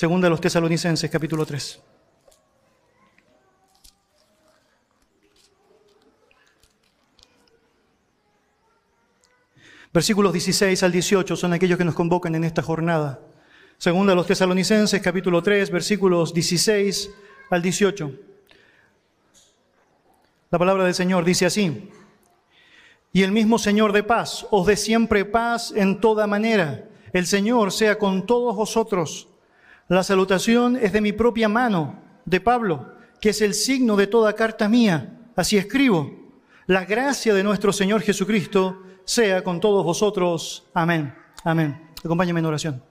Segunda a los tesalonicenses, capítulo 3. Versículos 16 al 18 son aquellos que nos convocan en esta jornada. Segunda a los tesalonicenses, capítulo 3, versículos 16 al 18. La palabra del Señor dice así, y el mismo Señor de paz os dé siempre paz en toda manera. El Señor sea con todos vosotros. La salutación es de mi propia mano, de Pablo, que es el signo de toda carta mía. Así escribo. La gracia de nuestro Señor Jesucristo sea con todos vosotros. Amén. Amén. Acompáñame en oración.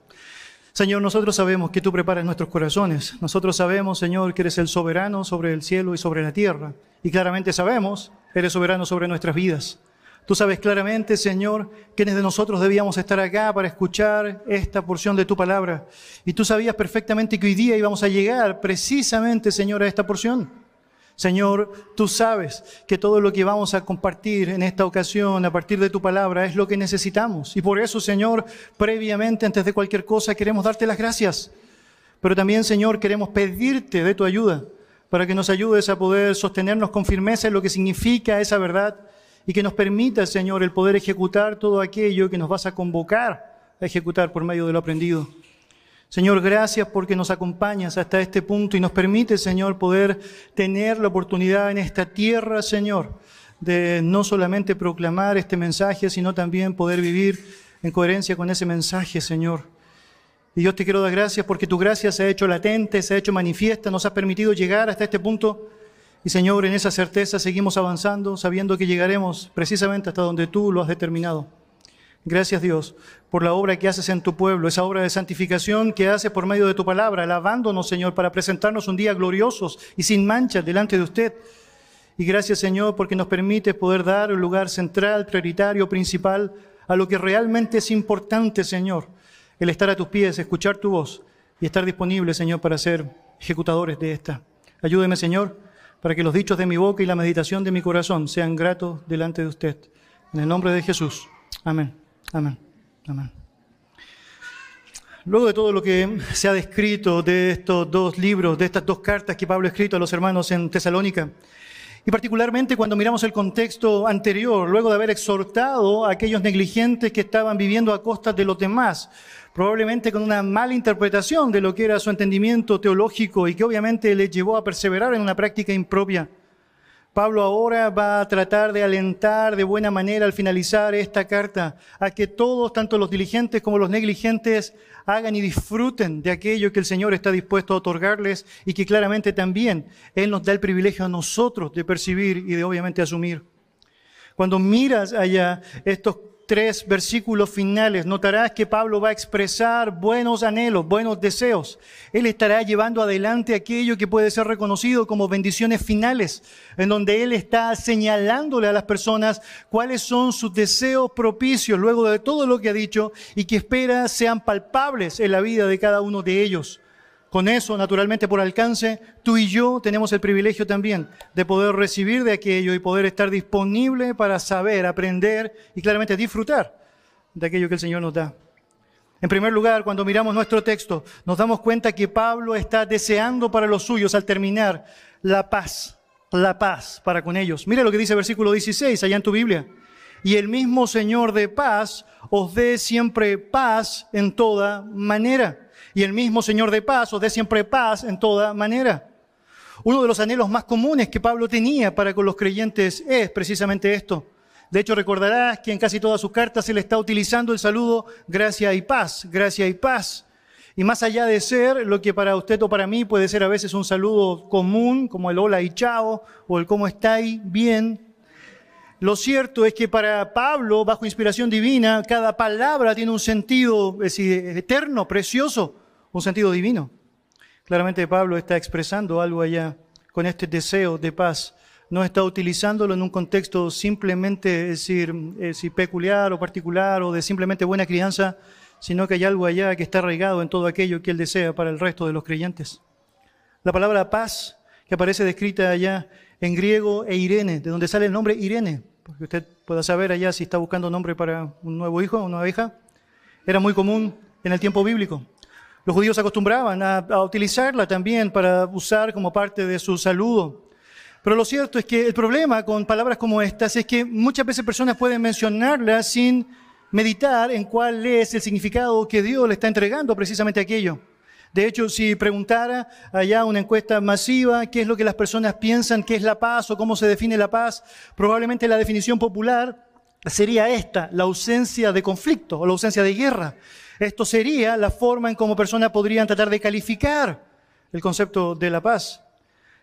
Señor, nosotros sabemos que tú preparas nuestros corazones. Nosotros sabemos, Señor, que eres el soberano sobre el cielo y sobre la tierra. Y claramente sabemos, eres soberano sobre nuestras vidas. Tú sabes claramente, Señor, quiénes de nosotros debíamos estar acá para escuchar esta porción de tu palabra. Y tú sabías perfectamente que hoy día íbamos a llegar precisamente, Señor, a esta porción. Señor, tú sabes que todo lo que vamos a compartir en esta ocasión a partir de tu palabra es lo que necesitamos. Y por eso, Señor, previamente, antes de cualquier cosa, queremos darte las gracias. Pero también, Señor, queremos pedirte de tu ayuda para que nos ayudes a poder sostenernos con firmeza en lo que significa esa verdad y que nos permita, Señor, el poder ejecutar todo aquello que nos vas a convocar a ejecutar por medio de lo aprendido. Señor, gracias porque nos acompañas hasta este punto y nos permite, Señor, poder tener la oportunidad en esta tierra, Señor, de no solamente proclamar este mensaje, sino también poder vivir en coherencia con ese mensaje, Señor. Y yo te quiero dar gracias porque tu gracia se ha hecho latente, se ha hecho manifiesta, nos ha permitido llegar hasta este punto y Señor, en esa certeza seguimos avanzando, sabiendo que llegaremos precisamente hasta donde tú lo has determinado. Gracias Dios por la obra que haces en tu pueblo, esa obra de santificación que haces por medio de tu palabra, alabándonos Señor para presentarnos un día gloriosos y sin mancha delante de usted. Y gracias Señor porque nos permite poder dar un lugar central, prioritario, principal a lo que realmente es importante Señor, el estar a tus pies, escuchar tu voz y estar disponible Señor para ser ejecutadores de esta. Ayúdeme Señor para que los dichos de mi boca y la meditación de mi corazón sean gratos delante de usted. En el nombre de Jesús. Amén. Amén. Amén. Luego de todo lo que se ha descrito de estos dos libros, de estas dos cartas que Pablo ha escrito a los hermanos en Tesalónica, y particularmente cuando miramos el contexto anterior, luego de haber exhortado a aquellos negligentes que estaban viviendo a costas de los demás, probablemente con una mala interpretación de lo que era su entendimiento teológico y que obviamente le llevó a perseverar en una práctica impropia. Pablo ahora va a tratar de alentar de buena manera al finalizar esta carta a que todos, tanto los diligentes como los negligentes, hagan y disfruten de aquello que el Señor está dispuesto a otorgarles y que claramente también Él nos da el privilegio a nosotros de percibir y de obviamente asumir. Cuando miras allá estos tres versículos finales, notarás que Pablo va a expresar buenos anhelos, buenos deseos. Él estará llevando adelante aquello que puede ser reconocido como bendiciones finales, en donde él está señalándole a las personas cuáles son sus deseos propicios luego de todo lo que ha dicho y que espera sean palpables en la vida de cada uno de ellos. Con eso, naturalmente, por alcance, tú y yo tenemos el privilegio también de poder recibir de aquello y poder estar disponible para saber, aprender y claramente disfrutar de aquello que el Señor nos da. En primer lugar, cuando miramos nuestro texto, nos damos cuenta que Pablo está deseando para los suyos al terminar la paz, la paz para con ellos. Mira lo que dice el versículo 16 allá en tu Biblia. Y el mismo Señor de paz os dé siempre paz en toda manera y el mismo Señor de paz os dé siempre paz en toda manera. Uno de los anhelos más comunes que Pablo tenía para con los creyentes es precisamente esto. De hecho, recordarás que en casi todas sus cartas él está utilizando el saludo gracia y paz, gracia y paz. Y más allá de ser lo que para usted o para mí puede ser a veces un saludo común, como el hola y chao, o el cómo estáis, bien, lo cierto es que para Pablo, bajo inspiración divina, cada palabra tiene un sentido eterno, precioso un sentido divino. Claramente Pablo está expresando algo allá con este deseo de paz. No está utilizándolo en un contexto simplemente, es decir, peculiar o particular o de simplemente buena crianza, sino que hay algo allá que está arraigado en todo aquello que él desea para el resto de los creyentes. La palabra paz, que aparece descrita allá en griego e Irene, de donde sale el nombre Irene, porque usted pueda saber allá si está buscando nombre para un nuevo hijo o una hija, era muy común en el tiempo bíblico. Los judíos acostumbraban a, a utilizarla también para usar como parte de su saludo. Pero lo cierto es que el problema con palabras como estas es que muchas veces personas pueden mencionarlas sin meditar en cuál es el significado que Dios le está entregando precisamente a aquello. De hecho, si preguntara allá una encuesta masiva qué es lo que las personas piensan que es la paz o cómo se define la paz, probablemente la definición popular sería esta, la ausencia de conflicto o la ausencia de guerra. Esto sería la forma en cómo personas podrían tratar de calificar el concepto de la paz.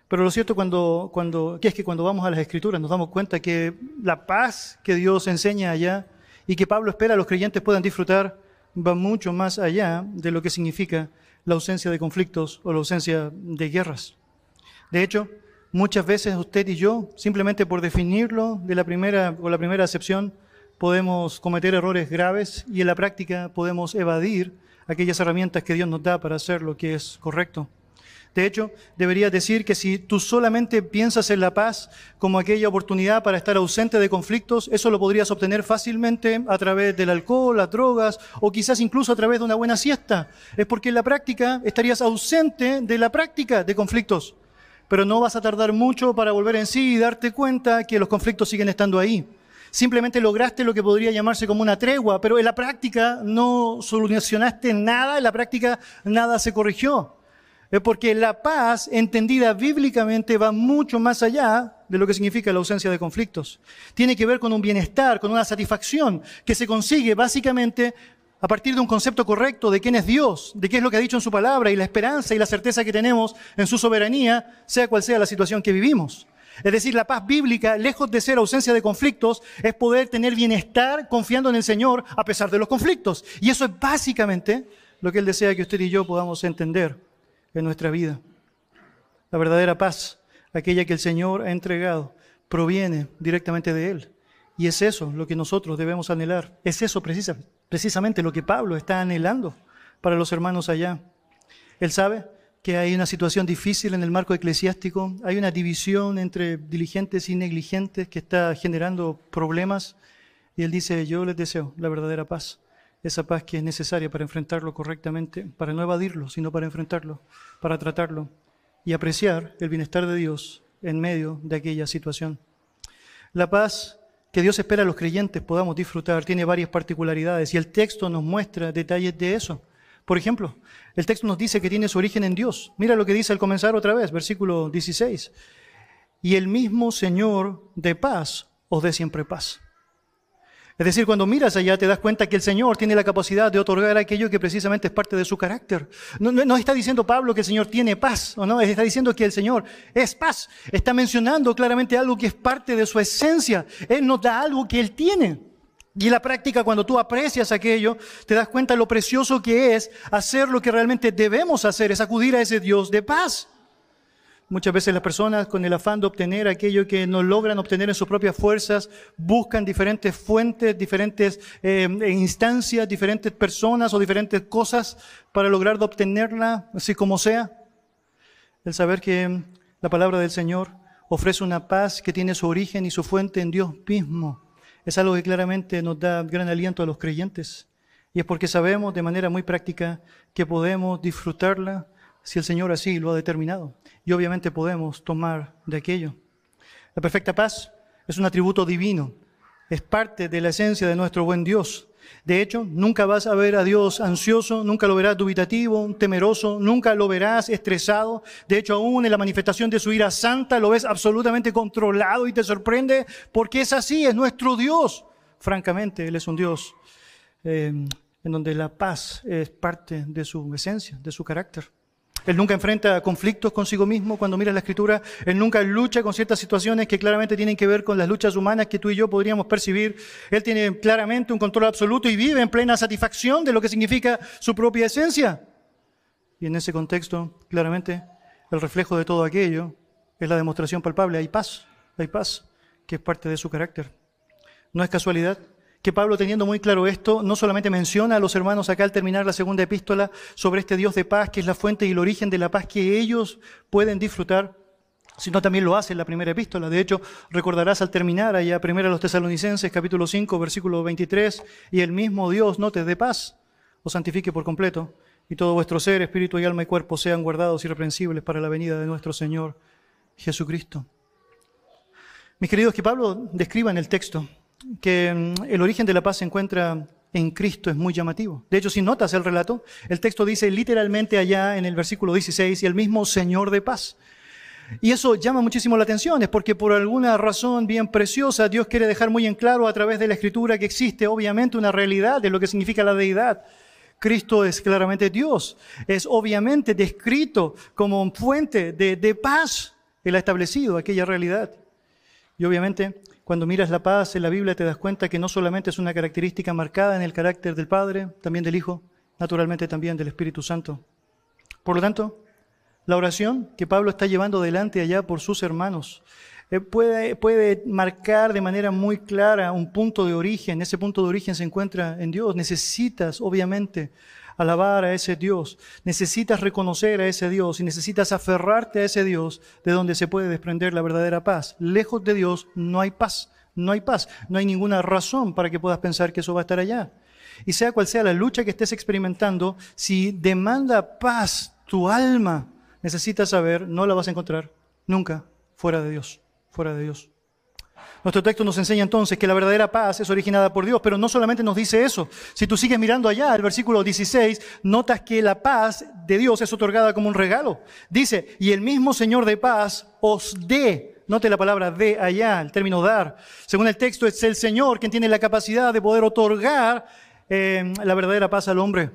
Pero lo cierto cuando, cuando, es que cuando vamos a las escrituras nos damos cuenta que la paz que Dios enseña allá y que Pablo espera a los creyentes puedan disfrutar va mucho más allá de lo que significa la ausencia de conflictos o la ausencia de guerras. De hecho, muchas veces usted y yo, simplemente por definirlo de la primera o la primera acepción, podemos cometer errores graves y en la práctica podemos evadir aquellas herramientas que Dios nos da para hacer lo que es correcto. De hecho, debería decir que si tú solamente piensas en la paz como aquella oportunidad para estar ausente de conflictos, eso lo podrías obtener fácilmente a través del alcohol, las drogas o quizás incluso a través de una buena siesta. Es porque en la práctica estarías ausente de la práctica de conflictos. Pero no vas a tardar mucho para volver en sí y darte cuenta que los conflictos siguen estando ahí. Simplemente lograste lo que podría llamarse como una tregua, pero en la práctica no solucionaste nada, en la práctica nada se corrigió. Porque la paz, entendida bíblicamente, va mucho más allá de lo que significa la ausencia de conflictos. Tiene que ver con un bienestar, con una satisfacción que se consigue básicamente a partir de un concepto correcto de quién es Dios, de qué es lo que ha dicho en su palabra y la esperanza y la certeza que tenemos en su soberanía, sea cual sea la situación que vivimos. Es decir, la paz bíblica, lejos de ser ausencia de conflictos, es poder tener bienestar confiando en el Señor a pesar de los conflictos. Y eso es básicamente lo que Él desea que usted y yo podamos entender en nuestra vida. La verdadera paz, aquella que el Señor ha entregado, proviene directamente de Él. Y es eso lo que nosotros debemos anhelar. Es eso precisamente lo que Pablo está anhelando para los hermanos allá. Él sabe que hay una situación difícil en el marco eclesiástico, hay una división entre diligentes y negligentes que está generando problemas. Y él dice, yo les deseo la verdadera paz esa paz que es necesaria para enfrentarlo correctamente, para no evadirlo, sino para enfrentarlo, para tratarlo y apreciar el bienestar de Dios en medio de aquella situación. La paz que Dios espera a los creyentes podamos disfrutar tiene varias particularidades y el texto nos muestra detalles de eso. Por ejemplo, el texto nos dice que tiene su origen en Dios. Mira lo que dice al comenzar otra vez, versículo 16. Y el mismo Señor de paz os dé siempre paz. Es decir, cuando miras allá te das cuenta que el Señor tiene la capacidad de otorgar aquello que precisamente es parte de su carácter. No, está diciendo Pablo que el Señor tiene paz, o no, está diciendo que el Señor es paz. Está mencionando claramente algo que es parte de su esencia. Él nos da algo que Él tiene. Y en la práctica, cuando tú aprecias aquello, te das cuenta lo precioso que es hacer lo que realmente debemos hacer, es acudir a ese Dios de paz. Muchas veces las personas con el afán de obtener aquello que no logran obtener en sus propias fuerzas, buscan diferentes fuentes, diferentes eh, instancias, diferentes personas o diferentes cosas para lograr obtenerla, así como sea. El saber que la palabra del Señor ofrece una paz que tiene su origen y su fuente en Dios mismo. Es algo que claramente nos da gran aliento a los creyentes. Y es porque sabemos de manera muy práctica que podemos disfrutarla si el Señor así lo ha determinado. Y obviamente podemos tomar de aquello. La perfecta paz es un atributo divino, es parte de la esencia de nuestro buen Dios. De hecho, nunca vas a ver a Dios ansioso, nunca lo verás dubitativo, temeroso, nunca lo verás estresado. De hecho, aún en la manifestación de su ira santa lo ves absolutamente controlado y te sorprende porque es así, es nuestro Dios. Francamente, Él es un Dios eh, en donde la paz es parte de su esencia, de su carácter. Él nunca enfrenta conflictos consigo mismo cuando mira la escritura. Él nunca lucha con ciertas situaciones que claramente tienen que ver con las luchas humanas que tú y yo podríamos percibir. Él tiene claramente un control absoluto y vive en plena satisfacción de lo que significa su propia esencia. Y en ese contexto, claramente, el reflejo de todo aquello es la demostración palpable. Hay paz, hay paz, que es parte de su carácter. No es casualidad que Pablo, teniendo muy claro esto, no solamente menciona a los hermanos acá al terminar la segunda epístola sobre este Dios de paz, que es la fuente y el origen de la paz que ellos pueden disfrutar, sino también lo hace en la primera epístola. De hecho, recordarás al terminar allá primero a los tesalonicenses, capítulo 5, versículo 23, y el mismo Dios no te dé paz, o santifique por completo, y todo vuestro ser, espíritu y alma y cuerpo sean guardados irreprensibles para la venida de nuestro Señor Jesucristo. Mis queridos, que Pablo describa en el texto que mm, el origen de la paz se encuentra en Cristo es muy llamativo. De hecho, si notas el relato, el texto dice literalmente allá en el versículo 16, y el mismo Señor de paz. Y eso llama muchísimo la atención, es porque por alguna razón bien preciosa Dios quiere dejar muy en claro a través de la escritura que existe obviamente una realidad de lo que significa la deidad. Cristo es claramente Dios, es obviamente descrito como fuente de, de paz. Él ha establecido aquella realidad. Y obviamente cuando miras la paz en la Biblia te das cuenta que no solamente es una característica marcada en el carácter del Padre, también del Hijo, naturalmente también del Espíritu Santo. Por lo tanto, la oración que Pablo está llevando adelante allá por sus hermanos eh, puede, puede marcar de manera muy clara un punto de origen. Ese punto de origen se encuentra en Dios. Necesitas, obviamente, alabar a ese Dios. Necesitas reconocer a ese Dios y necesitas aferrarte a ese Dios de donde se puede desprender la verdadera paz. Lejos de Dios no hay paz, no hay paz, no hay ninguna razón para que puedas pensar que eso va a estar allá. Y sea cual sea la lucha que estés experimentando, si demanda paz tu alma, necesitas saber, no la vas a encontrar nunca fuera de Dios, fuera de Dios. Nuestro texto nos enseña entonces que la verdadera paz es originada por Dios, pero no solamente nos dice eso. Si tú sigues mirando allá, el versículo 16, notas que la paz de Dios es otorgada como un regalo. Dice, y el mismo Señor de paz os dé. Note la palabra de allá, el término dar. Según el texto, es el Señor quien tiene la capacidad de poder otorgar eh, la verdadera paz al hombre.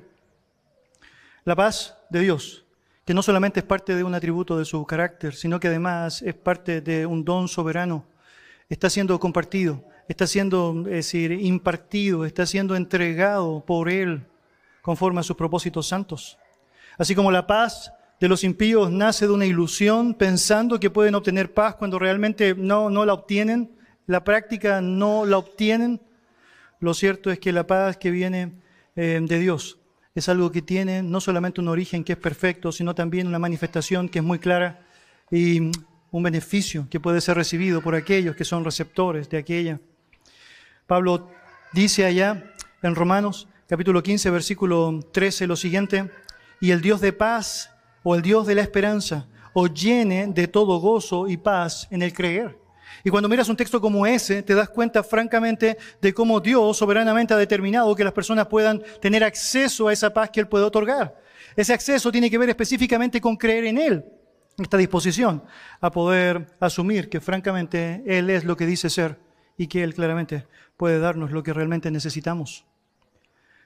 La paz de Dios, que no solamente es parte de un atributo de su carácter, sino que además es parte de un don soberano está siendo compartido, está siendo decir, impartido, está siendo entregado por Él conforme a sus propósitos santos. Así como la paz de los impíos nace de una ilusión pensando que pueden obtener paz cuando realmente no, no la obtienen, la práctica no la obtienen, lo cierto es que la paz que viene eh, de Dios es algo que tiene no solamente un origen que es perfecto, sino también una manifestación que es muy clara y un beneficio que puede ser recibido por aquellos que son receptores de aquella. Pablo dice allá en Romanos capítulo 15, versículo 13 lo siguiente, y el Dios de paz o el Dios de la esperanza os llene de todo gozo y paz en el creer. Y cuando miras un texto como ese, te das cuenta francamente de cómo Dios soberanamente ha determinado que las personas puedan tener acceso a esa paz que Él puede otorgar. Ese acceso tiene que ver específicamente con creer en Él esta disposición a poder asumir que francamente Él es lo que dice ser y que Él claramente puede darnos lo que realmente necesitamos.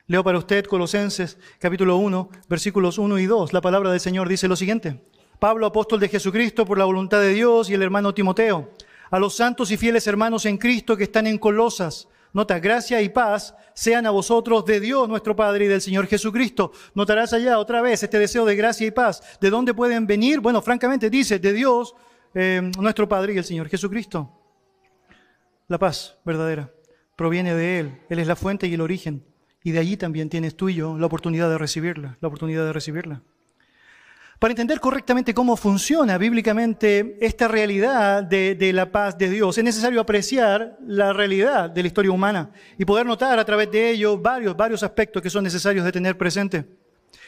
Leo para usted Colosenses capítulo 1, versículos 1 y 2. La palabra del Señor dice lo siguiente. Pablo, apóstol de Jesucristo por la voluntad de Dios y el hermano Timoteo, a los santos y fieles hermanos en Cristo que están en Colosas, Nota, gracia y paz sean a vosotros de Dios nuestro Padre y del Señor Jesucristo. Notarás allá otra vez este deseo de gracia y paz. ¿De dónde pueden venir? Bueno, francamente dice, de Dios eh, nuestro Padre y el Señor Jesucristo. La paz verdadera proviene de Él. Él es la fuente y el origen. Y de allí también tienes tú y yo la oportunidad de recibirla, la oportunidad de recibirla. Para entender correctamente cómo funciona bíblicamente esta realidad de, la paz de Dios, es necesario apreciar la realidad de la historia humana y poder notar a través de ello varios, varios aspectos que son necesarios de tener presente.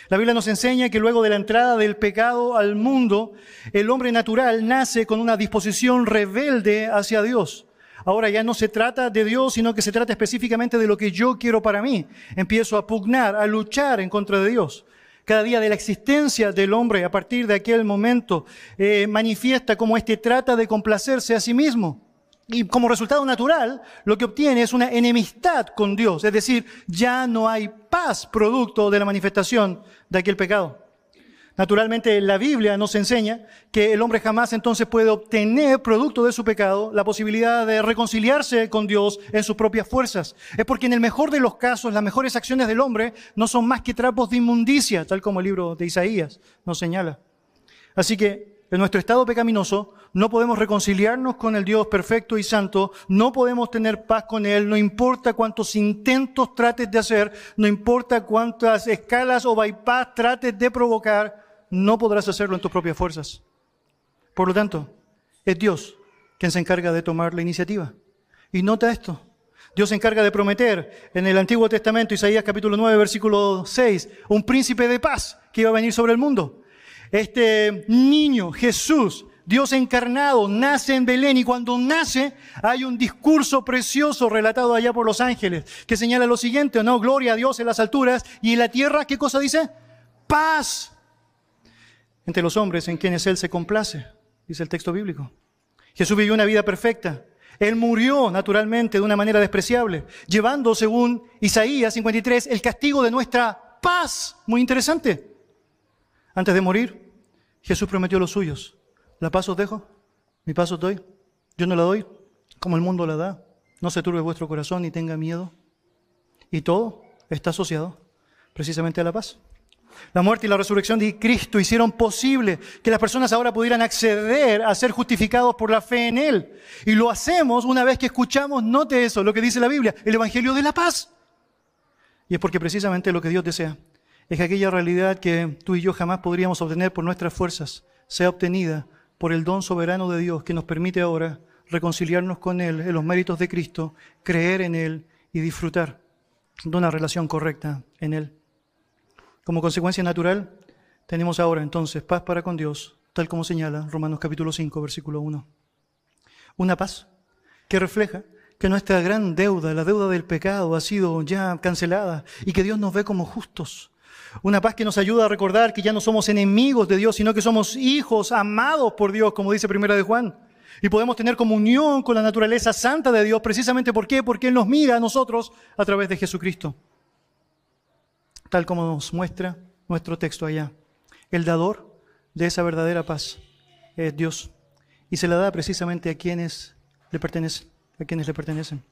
La Biblia nos enseña que luego de la entrada del pecado al mundo, el hombre natural nace con una disposición rebelde hacia Dios. Ahora ya no se trata de Dios, sino que se trata específicamente de lo que yo quiero para mí. Empiezo a pugnar, a luchar en contra de Dios cada día de la existencia del hombre a partir de aquel momento eh, manifiesta cómo éste trata de complacerse a sí mismo. Y como resultado natural, lo que obtiene es una enemistad con Dios, es decir, ya no hay paz producto de la manifestación de aquel pecado. Naturalmente, la Biblia nos enseña que el hombre jamás entonces puede obtener, producto de su pecado, la posibilidad de reconciliarse con Dios en sus propias fuerzas. Es porque en el mejor de los casos, las mejores acciones del hombre no son más que trapos de inmundicia, tal como el libro de Isaías nos señala. Así que en nuestro estado pecaminoso no podemos reconciliarnos con el Dios perfecto y santo, no podemos tener paz con Él, no importa cuántos intentos trates de hacer, no importa cuántas escalas o bypass trates de provocar, no podrás hacerlo en tus propias fuerzas. Por lo tanto, es Dios quien se encarga de tomar la iniciativa. Y nota esto, Dios se encarga de prometer en el Antiguo Testamento, Isaías capítulo 9, versículo 6, un príncipe de paz que iba a venir sobre el mundo. Este niño, Jesús, Dios encarnado, nace en Belén y cuando nace hay un discurso precioso relatado allá por los ángeles que señala lo siguiente, ¿no? Gloria a Dios en las alturas y en la tierra, ¿qué cosa dice? Paz entre los hombres en quienes Él se complace, dice el texto bíblico. Jesús vivió una vida perfecta. Él murió naturalmente de una manera despreciable, llevando, según Isaías 53, el castigo de nuestra paz. Muy interesante. Antes de morir, Jesús prometió a los suyos, la paz os dejo, mi paz os doy. Yo no la doy como el mundo la da. No se turbe vuestro corazón ni tenga miedo. Y todo está asociado precisamente a la paz. La muerte y la resurrección de Cristo hicieron posible que las personas ahora pudieran acceder a ser justificados por la fe en Él. Y lo hacemos una vez que escuchamos, note eso, lo que dice la Biblia, el Evangelio de la paz. Y es porque precisamente lo que Dios desea es que aquella realidad que tú y yo jamás podríamos obtener por nuestras fuerzas sea obtenida por el don soberano de Dios que nos permite ahora reconciliarnos con Él en los méritos de Cristo, creer en Él y disfrutar de una relación correcta en Él. Como consecuencia natural, tenemos ahora entonces paz para con Dios, tal como señala Romanos capítulo 5, versículo 1. Una paz que refleja que nuestra gran deuda, la deuda del pecado, ha sido ya cancelada y que Dios nos ve como justos. Una paz que nos ayuda a recordar que ya no somos enemigos de Dios, sino que somos hijos amados por Dios, como dice Primera de Juan. Y podemos tener comunión con la naturaleza santa de Dios, precisamente ¿por? Porque Él nos mira a nosotros a través de Jesucristo tal como nos muestra nuestro texto allá. El dador de esa verdadera paz es Dios y se la da precisamente a quienes le pertenecen, a quienes le pertenecen.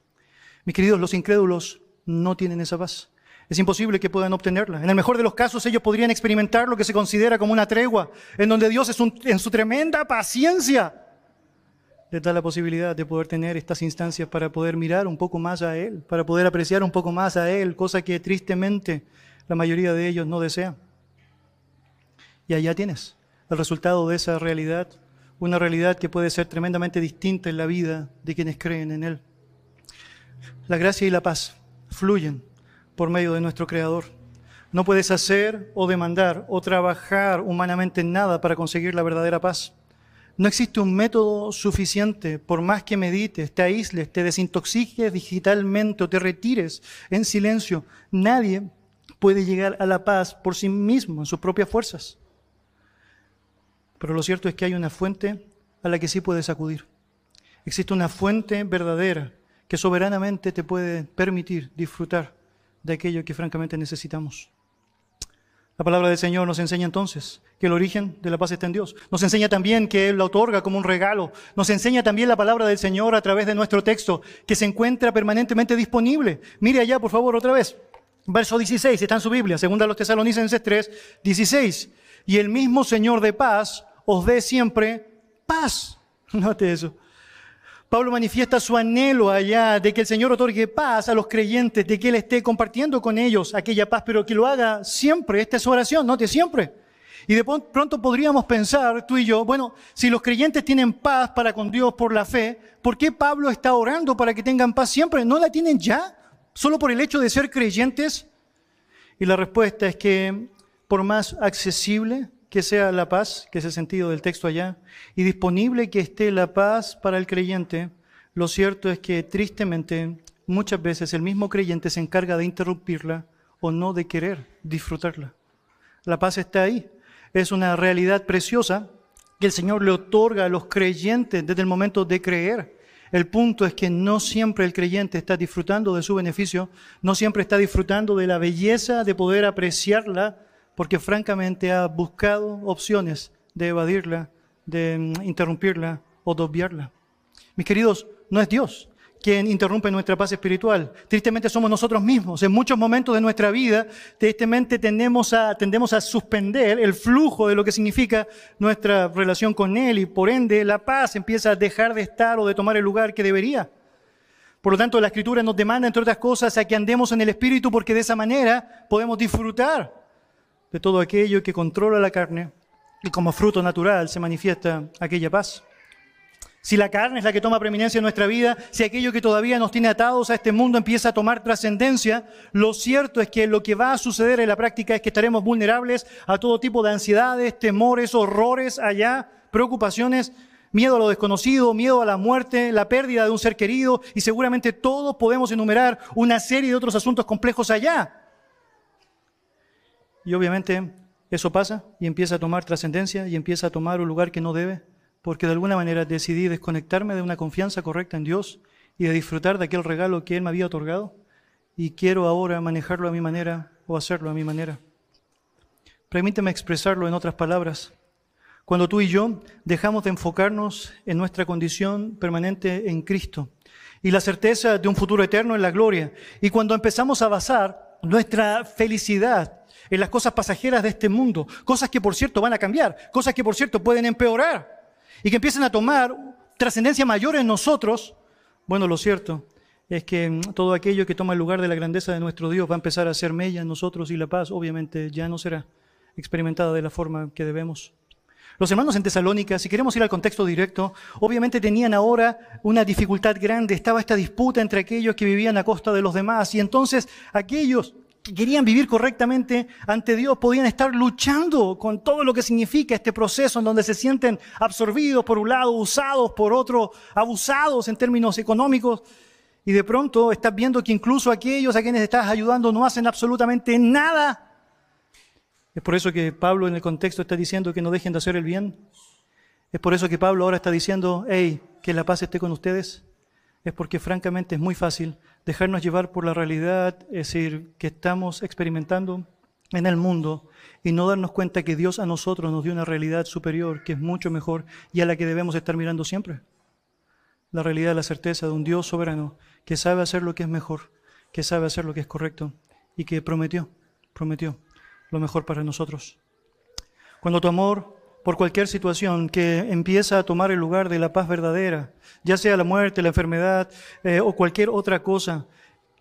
Mis queridos, los incrédulos no tienen esa paz. Es imposible que puedan obtenerla. En el mejor de los casos, ellos podrían experimentar lo que se considera como una tregua, en donde Dios es en su tremenda paciencia les da la posibilidad de poder tener estas instancias para poder mirar un poco más a Él, para poder apreciar un poco más a Él, cosa que tristemente la mayoría de ellos no desean. Y allá tienes el resultado de esa realidad, una realidad que puede ser tremendamente distinta en la vida de quienes creen en Él. La gracia y la paz fluyen por medio de nuestro Creador. No puedes hacer o demandar o trabajar humanamente en nada para conseguir la verdadera paz. No existe un método suficiente, por más que medites, te aísles, te desintoxiques digitalmente o te retires en silencio. Nadie puede llegar a la paz por sí mismo, en sus propias fuerzas. Pero lo cierto es que hay una fuente a la que sí puedes acudir. Existe una fuente verdadera que soberanamente te puede permitir disfrutar de aquello que francamente necesitamos. La palabra del Señor nos enseña entonces que el origen de la paz está en Dios. Nos enseña también que Él la otorga como un regalo. Nos enseña también la palabra del Señor a través de nuestro texto, que se encuentra permanentemente disponible. Mire allá, por favor, otra vez. Verso 16, está en su Biblia, segunda a los tesalonicenses 3, 16. Y el mismo Señor de paz os dé siempre paz. Note eso. Pablo manifiesta su anhelo allá de que el Señor otorgue paz a los creyentes, de que Él esté compartiendo con ellos aquella paz, pero que lo haga siempre. Esta es su oración, note siempre. Y de pronto podríamos pensar, tú y yo, bueno, si los creyentes tienen paz para con Dios por la fe, ¿por qué Pablo está orando para que tengan paz siempre? ¿No la tienen ya? Solo por el hecho de ser creyentes? Y la respuesta es que por más accesible que sea la paz, que es el sentido del texto allá, y disponible que esté la paz para el creyente, lo cierto es que tristemente muchas veces el mismo creyente se encarga de interrumpirla o no de querer disfrutarla. La paz está ahí. Es una realidad preciosa que el Señor le otorga a los creyentes desde el momento de creer. El punto es que no siempre el creyente está disfrutando de su beneficio, no siempre está disfrutando de la belleza de poder apreciarla, porque francamente ha buscado opciones de evadirla, de mm, interrumpirla o de obviarla. Mis queridos, no es Dios, quien interrumpe nuestra paz espiritual. Tristemente somos nosotros mismos. En muchos momentos de nuestra vida, tristemente tendemos a, tendemos a suspender el flujo de lo que significa nuestra relación con Él y por ende la paz empieza a dejar de estar o de tomar el lugar que debería. Por lo tanto, la Escritura nos demanda, entre otras cosas, a que andemos en el Espíritu porque de esa manera podemos disfrutar de todo aquello que controla la carne y como fruto natural se manifiesta aquella paz. Si la carne es la que toma preeminencia en nuestra vida, si aquello que todavía nos tiene atados a este mundo empieza a tomar trascendencia, lo cierto es que lo que va a suceder en la práctica es que estaremos vulnerables a todo tipo de ansiedades, temores, horrores allá, preocupaciones, miedo a lo desconocido, miedo a la muerte, la pérdida de un ser querido y seguramente todos podemos enumerar una serie de otros asuntos complejos allá. Y obviamente eso pasa y empieza a tomar trascendencia y empieza a tomar un lugar que no debe porque de alguna manera decidí desconectarme de una confianza correcta en Dios y de disfrutar de aquel regalo que Él me había otorgado y quiero ahora manejarlo a mi manera o hacerlo a mi manera. Permíteme expresarlo en otras palabras. Cuando tú y yo dejamos de enfocarnos en nuestra condición permanente en Cristo y la certeza de un futuro eterno en la gloria, y cuando empezamos a basar nuestra felicidad en las cosas pasajeras de este mundo, cosas que por cierto van a cambiar, cosas que por cierto pueden empeorar, y que empiecen a tomar trascendencia mayor en nosotros, bueno, lo cierto es que mm, todo aquello que toma el lugar de la grandeza de nuestro Dios va a empezar a ser mella en nosotros y la paz obviamente ya no será experimentada de la forma que debemos. Los hermanos en Tesalónica, si queremos ir al contexto directo, obviamente tenían ahora una dificultad grande, estaba esta disputa entre aquellos que vivían a costa de los demás y entonces aquellos que querían vivir correctamente ante Dios podían estar luchando con todo lo que significa este proceso en donde se sienten absorbidos por un lado, usados por otro, abusados en términos económicos. Y de pronto estás viendo que incluso aquellos a quienes estás ayudando no hacen absolutamente nada. Es por eso que Pablo en el contexto está diciendo que no dejen de hacer el bien. Es por eso que Pablo ahora está diciendo, hey, que la paz esté con ustedes. Es porque francamente es muy fácil dejarnos llevar por la realidad, es decir, que estamos experimentando en el mundo y no darnos cuenta que Dios a nosotros nos dio una realidad superior, que es mucho mejor y a la que debemos estar mirando siempre. La realidad, la certeza de un Dios soberano que sabe hacer lo que es mejor, que sabe hacer lo que es correcto y que prometió, prometió lo mejor para nosotros. Cuando tu amor por cualquier situación que empieza a tomar el lugar de la paz verdadera, ya sea la muerte, la enfermedad eh, o cualquier otra cosa.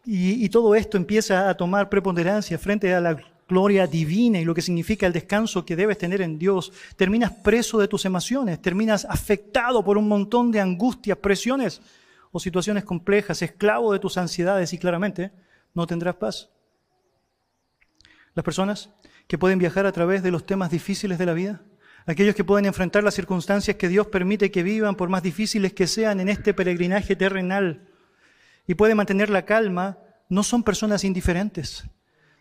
Y, y todo esto empieza a tomar preponderancia frente a la gloria divina y lo que significa el descanso que debes tener en Dios. Terminas preso de tus emociones, terminas afectado por un montón de angustias, presiones o situaciones complejas, esclavo de tus ansiedades y claramente no tendrás paz. Las personas que pueden viajar a través de los temas difíciles de la vida, aquellos que pueden enfrentar las circunstancias que Dios permite que vivan, por más difíciles que sean en este peregrinaje terrenal, y pueden mantener la calma, no son personas indiferentes,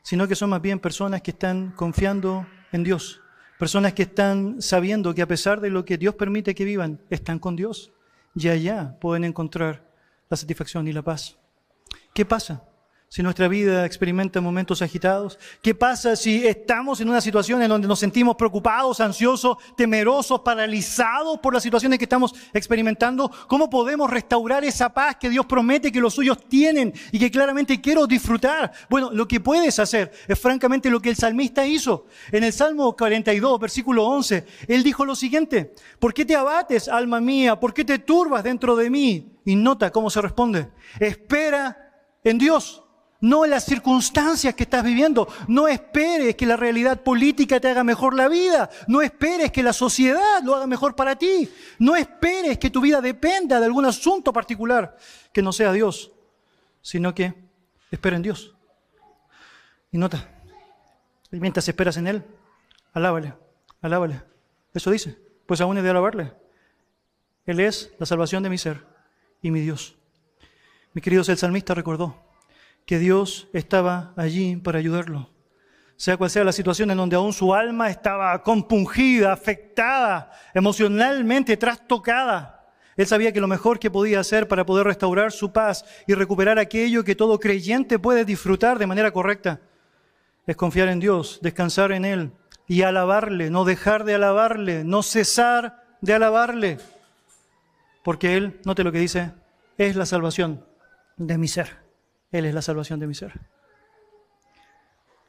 sino que son más bien personas que están confiando en Dios, personas que están sabiendo que a pesar de lo que Dios permite que vivan, están con Dios, y allá pueden encontrar la satisfacción y la paz. ¿Qué pasa? Si nuestra vida experimenta momentos agitados? ¿Qué pasa si estamos en una situación en donde nos sentimos preocupados, ansiosos, temerosos, paralizados por las situaciones que estamos experimentando? ¿Cómo podemos restaurar esa paz que Dios promete que los suyos tienen y que claramente quiero disfrutar? Bueno, lo que puedes hacer es francamente lo que el salmista hizo. En el Salmo 42, versículo 11, él dijo lo siguiente, ¿por qué te abates, alma mía? ¿Por qué te turbas dentro de mí? Y nota cómo se responde, espera en Dios no las circunstancias que estás viviendo. No esperes que la realidad política te haga mejor la vida. No esperes que la sociedad lo haga mejor para ti. No esperes que tu vida dependa de algún asunto particular que no sea Dios, sino que espera en Dios. Y nota, mientras esperas en Él, alábale, alábale. Eso dice, pues aún he de alabarle. Él es la salvación de mi ser y mi Dios. Mi querido el salmista recordó que Dios estaba allí para ayudarlo. Sea cual sea la situación en donde aún su alma estaba compungida, afectada, emocionalmente trastocada. Él sabía que lo mejor que podía hacer para poder restaurar su paz y recuperar aquello que todo creyente puede disfrutar de manera correcta es confiar en Dios, descansar en Él y alabarle, no dejar de alabarle, no cesar de alabarle. Porque Él, note lo que dice, es la salvación de mi ser. Él es la salvación de mi ser.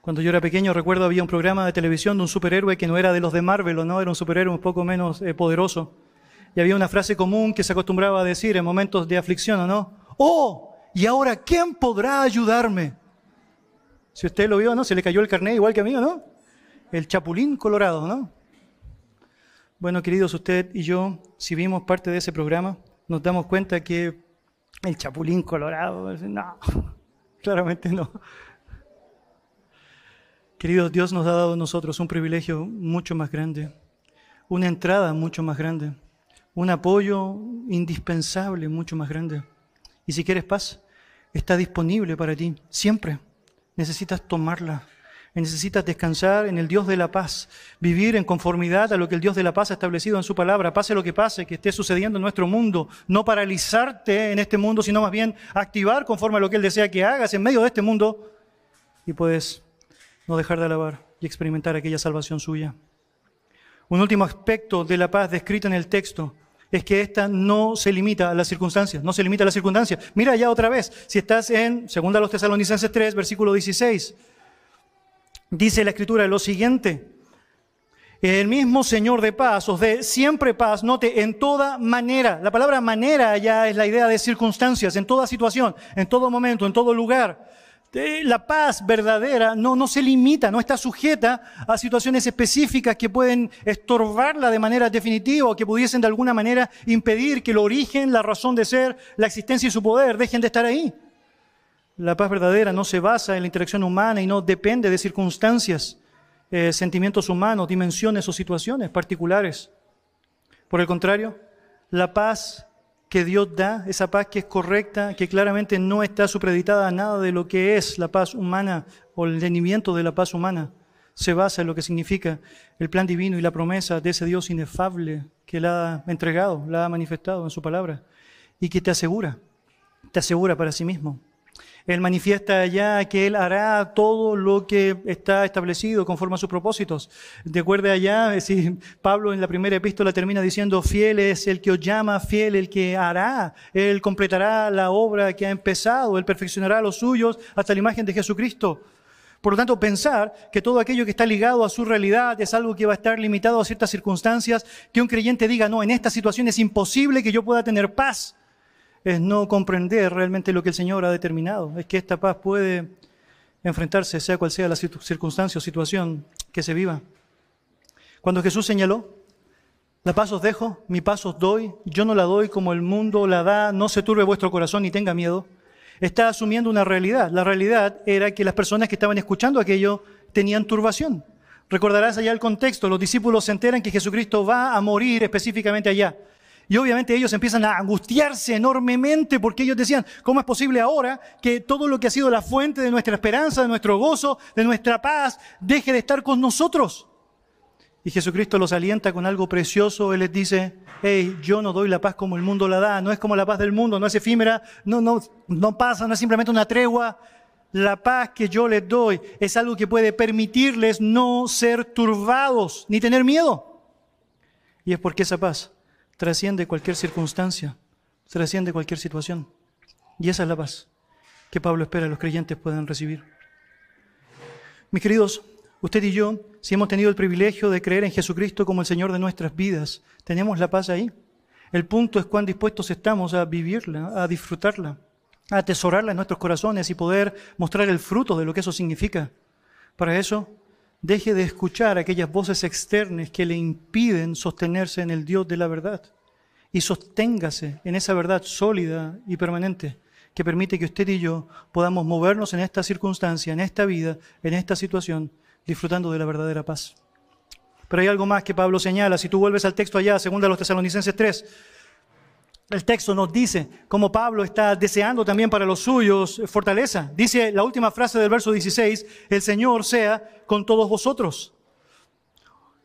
Cuando yo era pequeño recuerdo había un programa de televisión de un superhéroe que no era de los de Marvel, ¿o no? Era un superhéroe un poco menos eh, poderoso. Y había una frase común que se acostumbraba a decir en momentos de aflicción, ¿o no? ¡Oh! ¿Y ahora quién podrá ayudarme? Si usted lo vio, ¿no? Se le cayó el carnet igual que a mí, ¿no? El chapulín colorado, ¿no? Bueno, queridos, usted y yo, si vimos parte de ese programa, nos damos cuenta que el chapulín colorado, no, claramente no. Queridos, Dios nos ha dado a nosotros un privilegio mucho más grande, una entrada mucho más grande, un apoyo indispensable mucho más grande. Y si quieres paz, está disponible para ti, siempre. Necesitas tomarla necesitas descansar en el Dios de la paz, vivir en conformidad a lo que el Dios de la paz ha establecido en su palabra, pase lo que pase, que esté sucediendo en nuestro mundo, no paralizarte en este mundo, sino más bien activar conforme a lo que Él desea que hagas en medio de este mundo y puedes no dejar de alabar y experimentar aquella salvación suya. Un último aspecto de la paz descrito en el texto es que esta no se limita a las circunstancias, no se limita a las circunstancias. Mira ya otra vez, si estás en 2 los Tesalonicenses 3, versículo 16, Dice la escritura lo siguiente. El mismo Señor de paz os dé siempre paz, note, en toda manera. La palabra manera ya es la idea de circunstancias, en toda situación, en todo momento, en todo lugar. La paz verdadera no, no se limita, no está sujeta a situaciones específicas que pueden estorbarla de manera definitiva o que pudiesen de alguna manera impedir que el origen, la razón de ser, la existencia y su poder dejen de estar ahí. La paz verdadera no se basa en la interacción humana y no depende de circunstancias, eh, sentimientos humanos, dimensiones o situaciones particulares. Por el contrario, la paz que Dios da, esa paz que es correcta, que claramente no está supeditada a nada de lo que es la paz humana o el entendimiento de la paz humana, se basa en lo que significa el plan divino y la promesa de ese Dios inefable que la ha entregado, la ha manifestado en su palabra y que te asegura, te asegura para sí mismo. Él manifiesta allá que Él hará todo lo que está establecido conforme a sus propósitos. De acuerdo allá, si Pablo en la primera epístola termina diciendo, fiel es el que os llama, fiel el que hará. Él completará la obra que ha empezado, Él perfeccionará los suyos hasta la imagen de Jesucristo. Por lo tanto, pensar que todo aquello que está ligado a su realidad es algo que va a estar limitado a ciertas circunstancias, que un creyente diga, no, en esta situación es imposible que yo pueda tener paz es no comprender realmente lo que el Señor ha determinado. Es que esta paz puede enfrentarse, sea cual sea la circunstancia o situación que se viva. Cuando Jesús señaló, la paz os dejo, mi paz os doy, yo no la doy como el mundo la da, no se turbe vuestro corazón ni tenga miedo, está asumiendo una realidad. La realidad era que las personas que estaban escuchando aquello tenían turbación. Recordarás allá el contexto, los discípulos se enteran que Jesucristo va a morir específicamente allá. Y obviamente ellos empiezan a angustiarse enormemente porque ellos decían, ¿cómo es posible ahora que todo lo que ha sido la fuente de nuestra esperanza, de nuestro gozo, de nuestra paz, deje de estar con nosotros? Y Jesucristo los alienta con algo precioso. Él les dice, hey, yo no doy la paz como el mundo la da. No es como la paz del mundo, no es efímera, no, no, no pasa, no es simplemente una tregua. La paz que yo les doy es algo que puede permitirles no ser turbados ni tener miedo. Y es porque esa paz trasciende cualquier circunstancia, trasciende cualquier situación. Y esa es la paz que Pablo espera que los creyentes puedan recibir. Mis queridos, usted y yo, si hemos tenido el privilegio de creer en Jesucristo como el Señor de nuestras vidas, tenemos la paz ahí. El punto es cuán dispuestos estamos a vivirla, a disfrutarla, a atesorarla en nuestros corazones y poder mostrar el fruto de lo que eso significa. Para eso deje de escuchar aquellas voces externas que le impiden sostenerse en el Dios de la verdad y sosténgase en esa verdad sólida y permanente que permite que usted y yo podamos movernos en esta circunstancia, en esta vida, en esta situación, disfrutando de la verdadera paz. Pero hay algo más que Pablo señala. Si tú vuelves al texto allá, segunda a los Tesalonicenses 3, el texto nos dice cómo Pablo está deseando también para los suyos fortaleza. Dice la última frase del verso 16, el Señor sea con todos vosotros.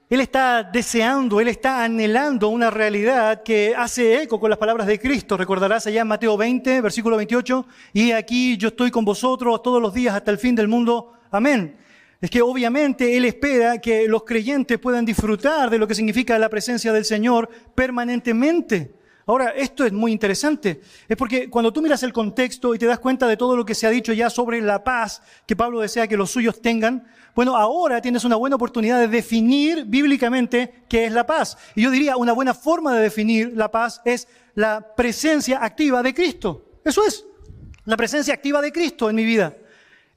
Él está deseando, él está anhelando una realidad que hace eco con las palabras de Cristo. Recordarás allá en Mateo 20, versículo 28, y aquí yo estoy con vosotros todos los días hasta el fin del mundo. Amén. Es que obviamente Él espera que los creyentes puedan disfrutar de lo que significa la presencia del Señor permanentemente. Ahora, esto es muy interesante. Es porque cuando tú miras el contexto y te das cuenta de todo lo que se ha dicho ya sobre la paz que Pablo desea que los suyos tengan, bueno, ahora tienes una buena oportunidad de definir bíblicamente qué es la paz. Y yo diría, una buena forma de definir la paz es la presencia activa de Cristo. Eso es, la presencia activa de Cristo en mi vida.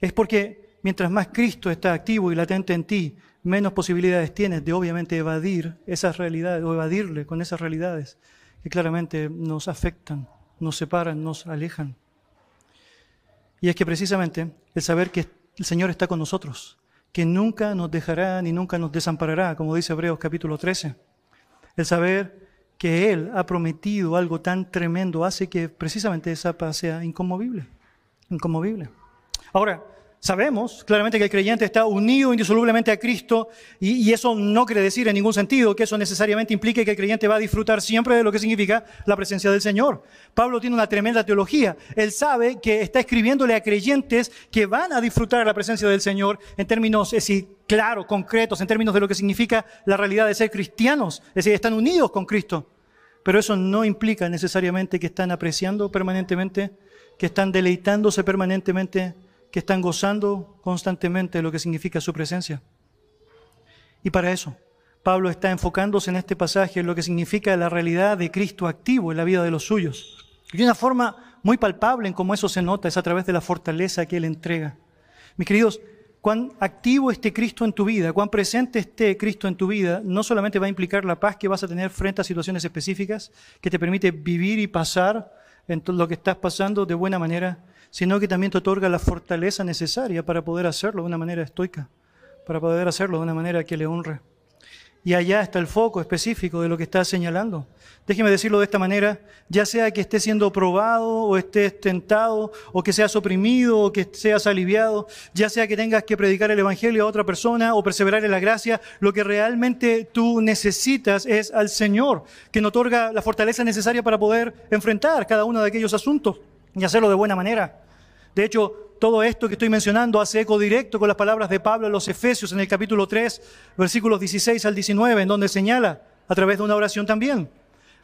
Es porque mientras más Cristo está activo y latente en ti, menos posibilidades tienes de obviamente evadir esas realidades o evadirle con esas realidades que claramente nos afectan, nos separan, nos alejan. Y es que precisamente el saber que el Señor está con nosotros, que nunca nos dejará ni nunca nos desamparará, como dice Hebreos capítulo 13, el saber que Él ha prometido algo tan tremendo hace que precisamente esa paz sea inconmovible, inconmovible. Ahora, Sabemos claramente que el creyente está unido indisolublemente a Cristo y, eso no quiere decir en ningún sentido que eso necesariamente implique que el creyente va a disfrutar siempre de lo que significa la presencia del Señor. Pablo tiene una tremenda teología. Él sabe que está escribiéndole a creyentes que van a disfrutar la presencia del Señor en términos, es decir, claros, concretos, en términos de lo que significa la realidad de ser cristianos. Es decir, están unidos con Cristo. Pero eso no implica necesariamente que están apreciando permanentemente, que están deleitándose permanentemente que están gozando constantemente de lo que significa su presencia. Y para eso, Pablo está enfocándose en este pasaje en lo que significa la realidad de Cristo activo en la vida de los suyos. Y una forma muy palpable en cómo eso se nota es a través de la fortaleza que Él entrega. Mis queridos, cuán activo esté Cristo en tu vida, cuán presente esté Cristo en tu vida, no solamente va a implicar la paz que vas a tener frente a situaciones específicas, que te permite vivir y pasar en lo que estás pasando de buena manera, sino que también te otorga la fortaleza necesaria para poder hacerlo de una manera estoica, para poder hacerlo de una manera que le honre. Y allá está el foco específico de lo que está señalando. Déjeme decirlo de esta manera, ya sea que estés siendo probado o estés tentado o que seas oprimido o que seas aliviado, ya sea que tengas que predicar el Evangelio a otra persona o perseverar en la gracia, lo que realmente tú necesitas es al Señor, que nos otorga la fortaleza necesaria para poder enfrentar cada uno de aquellos asuntos y hacerlo de buena manera. De hecho, todo esto que estoy mencionando hace eco directo con las palabras de Pablo a los Efesios en el capítulo 3, versículos 16 al 19, en donde señala, a través de una oración también,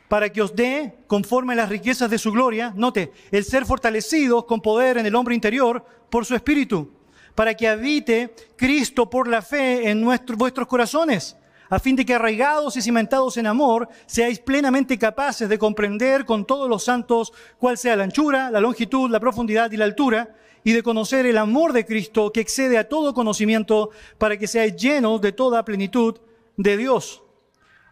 para que os dé, conforme a las riquezas de su gloria, note, el ser fortalecidos con poder en el hombre interior por su espíritu, para que habite Cristo por la fe en nuestros, vuestros corazones a fin de que arraigados y cimentados en amor, seáis plenamente capaces de comprender con todos los santos cuál sea la anchura, la longitud, la profundidad y la altura, y de conocer el amor de Cristo que excede a todo conocimiento, para que seáis llenos de toda plenitud de Dios.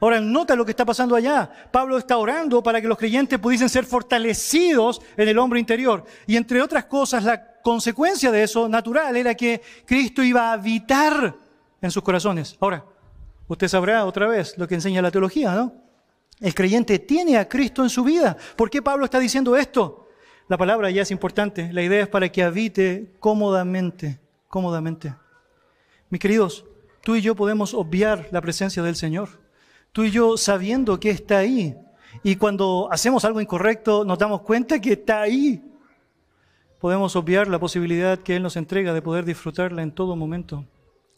Ahora, nota lo que está pasando allá. Pablo está orando para que los creyentes pudiesen ser fortalecidos en el hombre interior. Y entre otras cosas, la consecuencia de eso natural era que Cristo iba a habitar en sus corazones. Ahora, Usted sabrá otra vez lo que enseña la teología, ¿no? El creyente tiene a Cristo en su vida. ¿Por qué Pablo está diciendo esto? La palabra ya es importante. La idea es para que habite cómodamente, cómodamente. Mis queridos, tú y yo podemos obviar la presencia del Señor. Tú y yo sabiendo que está ahí. Y cuando hacemos algo incorrecto, nos damos cuenta que está ahí. Podemos obviar la posibilidad que Él nos entrega de poder disfrutarla en todo momento,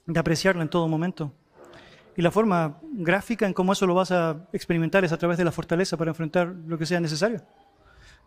de apreciarla en todo momento. Y la forma gráfica en cómo eso lo vas a experimentar es a través de la fortaleza para enfrentar lo que sea necesario.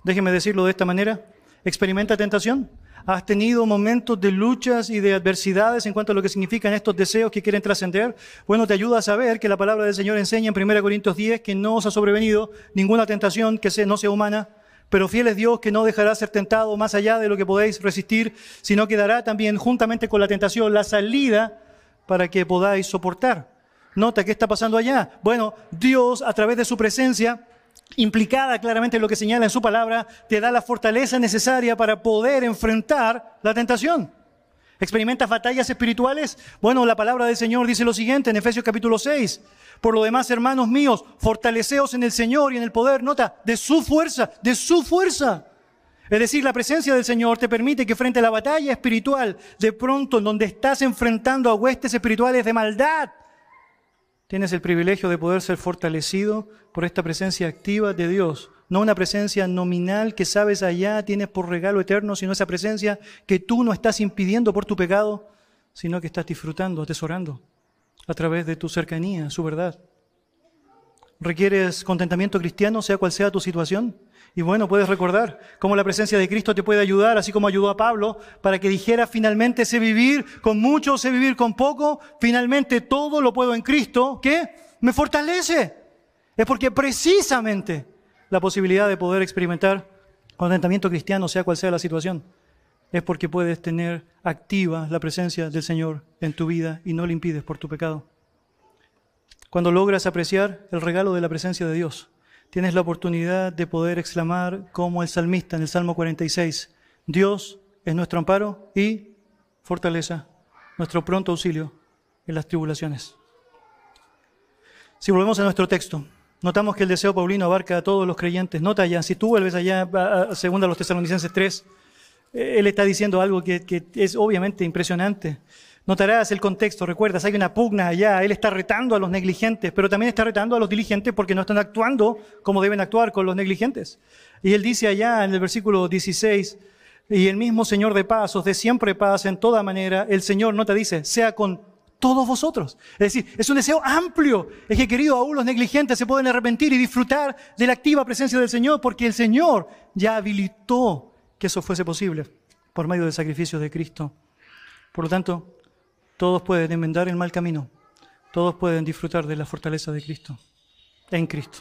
Déjeme decirlo de esta manera. Experimenta tentación. ¿Has tenido momentos de luchas y de adversidades en cuanto a lo que significan estos deseos que quieren trascender? Bueno, te ayuda a saber que la palabra del Señor enseña en 1 Corintios 10 que no os ha sobrevenido ninguna tentación que no sea humana, pero fiel es Dios que no dejará ser tentado más allá de lo que podéis resistir, sino que dará también juntamente con la tentación la salida para que podáis soportar. Nota, ¿qué está pasando allá? Bueno, Dios a través de su presencia, implicada claramente en lo que señala en su palabra, te da la fortaleza necesaria para poder enfrentar la tentación. ¿Experimentas batallas espirituales? Bueno, la palabra del Señor dice lo siguiente en Efesios capítulo 6. Por lo demás, hermanos míos, fortaleceos en el Señor y en el poder, nota, de su fuerza, de su fuerza. Es decir, la presencia del Señor te permite que frente a la batalla espiritual, de pronto en donde estás enfrentando a huestes espirituales de maldad, tienes el privilegio de poder ser fortalecido por esta presencia activa de Dios. No una presencia nominal que sabes allá, tienes por regalo eterno, sino esa presencia que tú no estás impidiendo por tu pecado, sino que estás disfrutando, atesorando a través de tu cercanía, su verdad. ¿Requieres contentamiento cristiano, sea cual sea tu situación? Y bueno, puedes recordar cómo la presencia de Cristo te puede ayudar, así como ayudó a Pablo, para que dijera finalmente sé vivir con mucho, sé vivir con poco, finalmente todo lo puedo en Cristo, que me fortalece. Es porque precisamente la posibilidad de poder experimentar contentamiento cristiano, sea cual sea la situación, es porque puedes tener activa la presencia del Señor en tu vida y no le impides por tu pecado. Cuando logras apreciar el regalo de la presencia de Dios, tienes la oportunidad de poder exclamar como el salmista en el Salmo 46, Dios es nuestro amparo y fortaleza, nuestro pronto auxilio en las tribulaciones. Si volvemos a nuestro texto, notamos que el deseo paulino abarca a todos los creyentes. Nota ya, si tú vuelves allá a, segunda los tesalonicenses 3, eh, él está diciendo algo que es obviamente impresionante. Notarás el contexto, recuerdas, hay una pugna allá, él está retando a los negligentes, pero también está retando a los diligentes porque no están actuando como deben actuar con los negligentes. Y él dice allá en el versículo 16, y el mismo Señor de paz os dé siempre paz en toda manera, el Señor no te dice, sea con todos vosotros. Es decir, es un deseo amplio. Es que, querido, aún los negligentes se pueden arrepentir y disfrutar de la activa presencia del Señor porque el Señor ya habilitó que eso fuese posible por medio del sacrificio de Cristo. Por lo tanto, todos pueden enmendar el mal camino. Todos pueden disfrutar de la fortaleza de Cristo, en Cristo.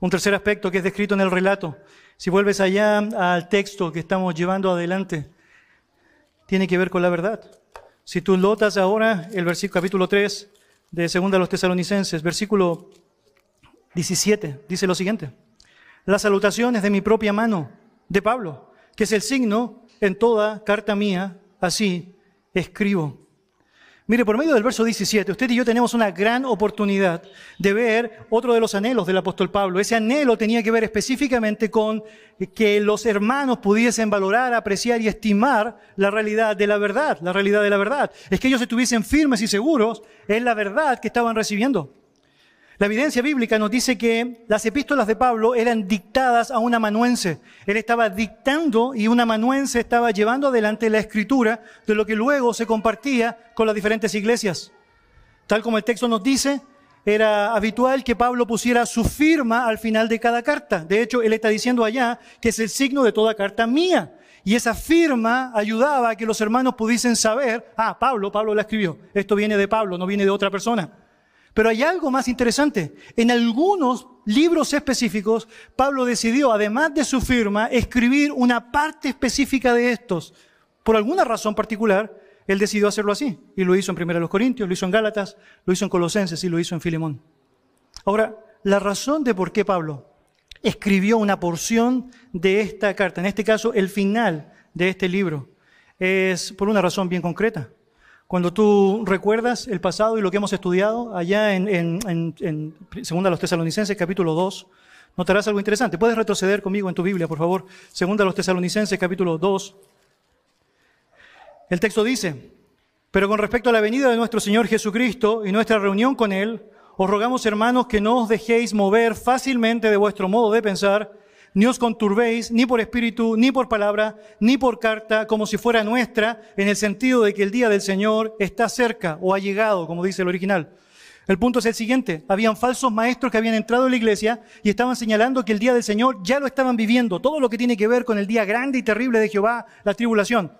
Un tercer aspecto que es descrito en el relato, si vuelves allá al texto que estamos llevando adelante, tiene que ver con la verdad. Si tú notas ahora el versículo capítulo 3 de Segunda a los Tesalonicenses, versículo 17, dice lo siguiente: La salutación es de mi propia mano, de Pablo, que es el signo en toda carta mía, así escribo. Mire, por medio del verso 17, usted y yo tenemos una gran oportunidad de ver otro de los anhelos del apóstol Pablo. Ese anhelo tenía que ver específicamente con que los hermanos pudiesen valorar, apreciar y estimar la realidad de la verdad, la realidad de la verdad. Es que ellos estuviesen firmes y seguros en la verdad que estaban recibiendo. La evidencia bíblica nos dice que las epístolas de Pablo eran dictadas a un amanuense. Él estaba dictando y un amanuense estaba llevando adelante la escritura de lo que luego se compartía con las diferentes iglesias. Tal como el texto nos dice, era habitual que Pablo pusiera su firma al final de cada carta. De hecho, él está diciendo allá que es el signo de toda carta mía. Y esa firma ayudaba a que los hermanos pudiesen saber, ah, Pablo, Pablo la escribió. Esto viene de Pablo, no viene de otra persona. Pero hay algo más interesante. En algunos libros específicos, Pablo decidió, además de su firma, escribir una parte específica de estos. Por alguna razón particular, él decidió hacerlo así. Y lo hizo en 1 Corintios, lo hizo en Gálatas, lo hizo en Colosenses y lo hizo en Filemón. Ahora, la razón de por qué Pablo escribió una porción de esta carta, en este caso el final de este libro, es por una razón bien concreta. Cuando tú recuerdas el pasado y lo que hemos estudiado allá en, en, en, Segunda a los Tesalonicenses, capítulo 2, notarás algo interesante. Puedes retroceder conmigo en tu Biblia, por favor. Segunda a los Tesalonicenses, capítulo 2. El texto dice, pero con respecto a la venida de nuestro Señor Jesucristo y nuestra reunión con Él, os rogamos, hermanos, que no os dejéis mover fácilmente de vuestro modo de pensar, ni os conturbéis, ni por espíritu, ni por palabra, ni por carta, como si fuera nuestra, en el sentido de que el día del Señor está cerca o ha llegado, como dice el original. El punto es el siguiente, habían falsos maestros que habían entrado en la iglesia y estaban señalando que el día del Señor ya lo estaban viviendo, todo lo que tiene que ver con el día grande y terrible de Jehová, la tribulación.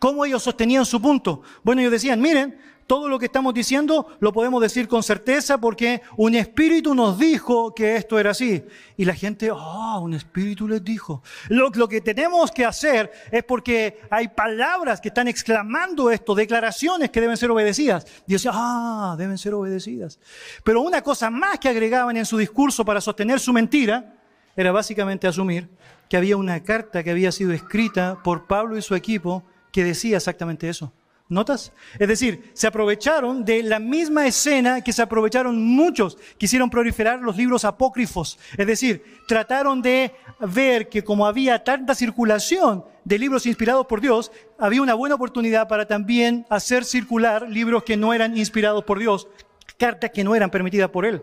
¿Cómo ellos sostenían su punto? Bueno, ellos decían, miren, todo lo que estamos diciendo lo podemos decir con certeza porque un espíritu nos dijo que esto era así. Y la gente, ah, un espíritu les dijo. Lo, lo, que tenemos que hacer es porque hay palabras que están exclamando esto, declaraciones que deben ser obedecidas. Y decía, ah, deben ser obedecidas. Pero una cosa más que agregaban en su discurso para sostener su mentira era básicamente asumir que había una carta que había sido escrita por Pablo y su equipo que decía exactamente eso. ¿Notas? Es decir, se aprovecharon de la misma escena que se aprovecharon muchos. Quisieron proliferar los libros apócrifos. Es decir, trataron de ver que como había tanta circulación de libros inspirados por Dios, había una buena oportunidad para también hacer circular libros que no eran inspirados por Dios, cartas que no eran permitidas por Él.